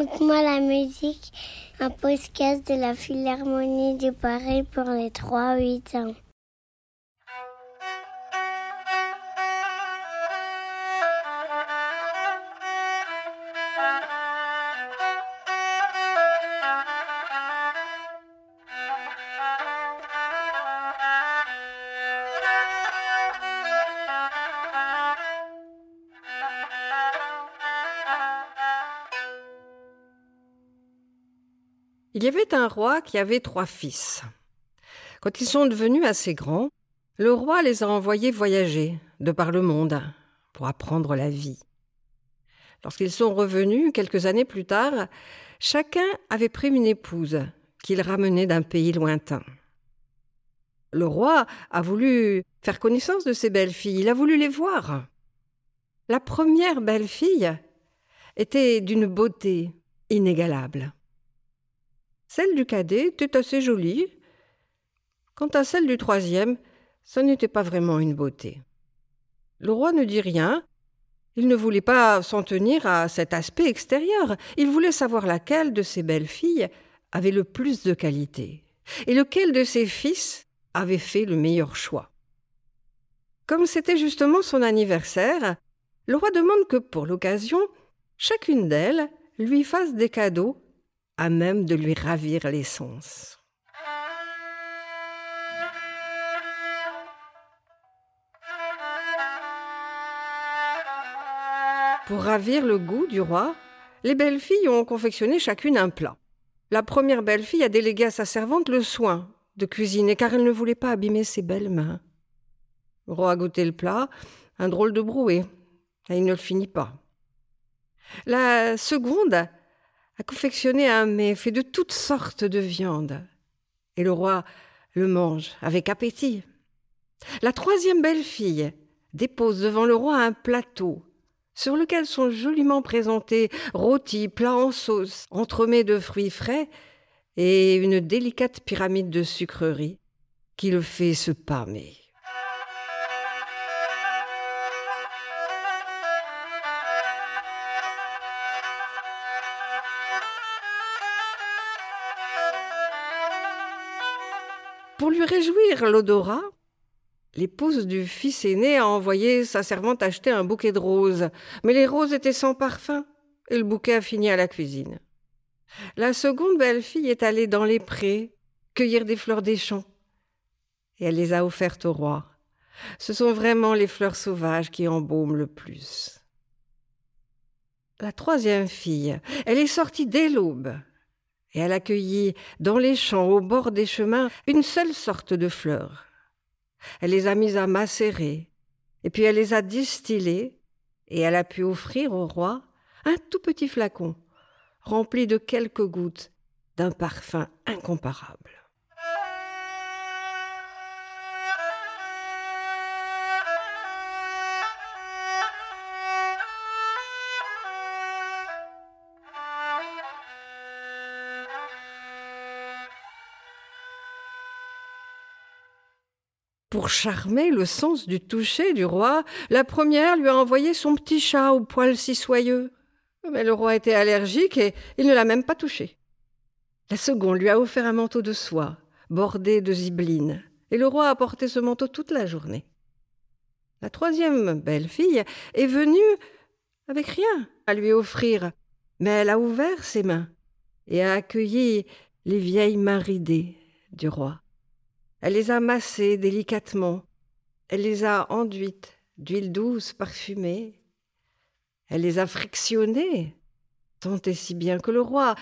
Raconte-moi la musique, un podcast de la Philharmonie de Paris pour les 3-8 ans. Il y avait un roi qui avait trois fils. Quand ils sont devenus assez grands, le roi les a envoyés voyager de par le monde pour apprendre la vie. Lorsqu'ils sont revenus, quelques années plus tard, chacun avait pris une épouse qu'il ramenait d'un pays lointain. Le roi a voulu faire connaissance de ces belles filles, il a voulu les voir. La première belle fille était d'une beauté inégalable. Celle du cadet était assez jolie. Quant à celle du troisième, ce n'était pas vraiment une beauté. Le roi ne dit rien. Il ne voulait pas s'en tenir à cet aspect extérieur. Il voulait savoir laquelle de ses belles filles avait le plus de qualité et lequel de ses fils avait fait le meilleur choix. Comme c'était justement son anniversaire, le roi demande que pour l'occasion, chacune d'elles lui fasse des cadeaux à même de lui ravir les sens. Pour ravir le goût du roi, les belles filles ont confectionné chacune un plat. La première belle fille a délégué à sa servante le soin de cuisiner car elle ne voulait pas abîmer ses belles mains. Le roi a goûté le plat, un drôle de brouet, et il ne le finit pas. La seconde a confectionné un mets fait de toutes sortes de viandes. Et le roi le mange avec appétit. La troisième belle-fille dépose devant le roi un plateau sur lequel sont joliment présentés rôtis, plats en sauce, entremets de fruits frais et une délicate pyramide de sucreries qui le fait se pâmer. Pour lui réjouir l'odorat, l'épouse du fils aîné a envoyé sa servante acheter un bouquet de roses, mais les roses étaient sans parfum, et le bouquet a fini à la cuisine. La seconde belle-fille est allée dans les prés cueillir des fleurs des champs, et elle les a offertes au roi. Ce sont vraiment les fleurs sauvages qui embaument le plus. La troisième fille, elle est sortie dès l'aube et elle accueillit dans les champs, au bord des chemins, une seule sorte de fleurs. Elle les a mises à macérer, et puis elle les a distillées, et elle a pu offrir au roi un tout petit flacon, rempli de quelques gouttes d'un parfum incomparable. Pour charmer le sens du toucher du roi, la première lui a envoyé son petit chat au poil si soyeux. Mais le roi était allergique et il ne l'a même pas touché. La seconde lui a offert un manteau de soie, bordé de zibeline, et le roi a porté ce manteau toute la journée. La troisième belle-fille est venue avec rien à lui offrir, mais elle a ouvert ses mains et a accueilli les vieilles mains ridées du roi. Elle les a massées délicatement. Elle les a enduites d'huile douce parfumée. Elle les a frictionnées, tant et si bien que le roi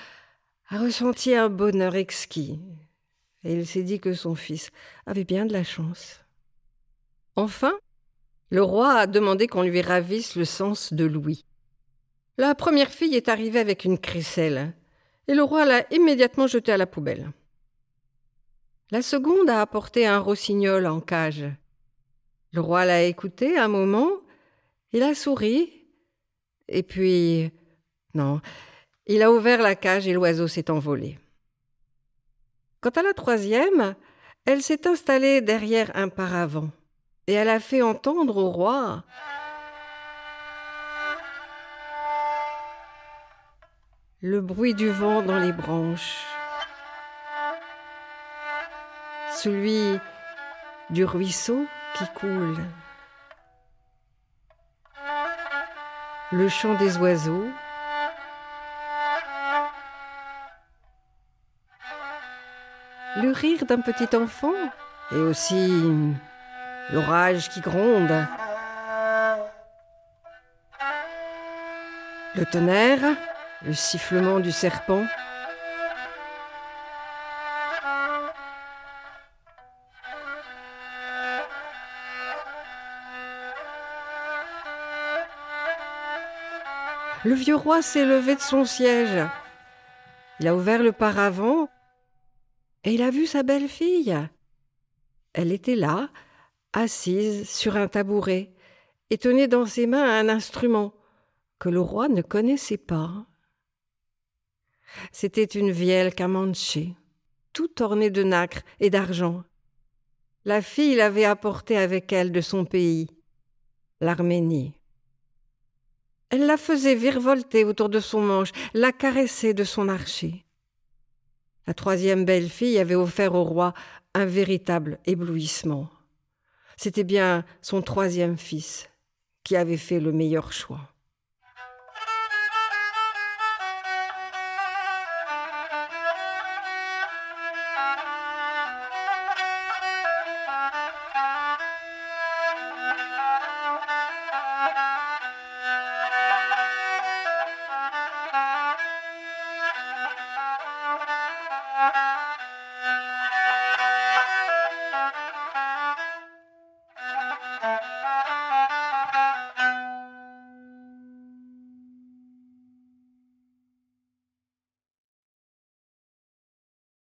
a ressenti un bonheur exquis. Et il s'est dit que son fils avait bien de la chance. Enfin, le roi a demandé qu'on lui ravisse le sens de Louis. La première fille est arrivée avec une crécelle, et le roi l'a immédiatement jetée à la poubelle. La seconde a apporté un rossignol en cage. Le roi l'a écouté un moment, il a souri, et puis... Non, il a ouvert la cage et l'oiseau s'est envolé. Quant à la troisième, elle s'est installée derrière un paravent, et elle a fait entendre au roi le bruit du vent dans les branches, celui du ruisseau qui coule, le chant des oiseaux, le rire d'un petit enfant et aussi l'orage qui gronde, le tonnerre, le sifflement du serpent. Le vieux roi s'est levé de son siège. Il a ouvert le paravent et il a vu sa belle-fille. Elle était là, assise sur un tabouret, et tenait dans ses mains un instrument que le roi ne connaissait pas. C'était une vielle Camanche, tout ornée de nacre et d'argent. La fille l'avait apportée avec elle de son pays, l'Arménie. Elle la faisait virevolter autour de son manche, la caressait de son archer. La troisième belle-fille avait offert au roi un véritable éblouissement. C'était bien son troisième fils qui avait fait le meilleur choix.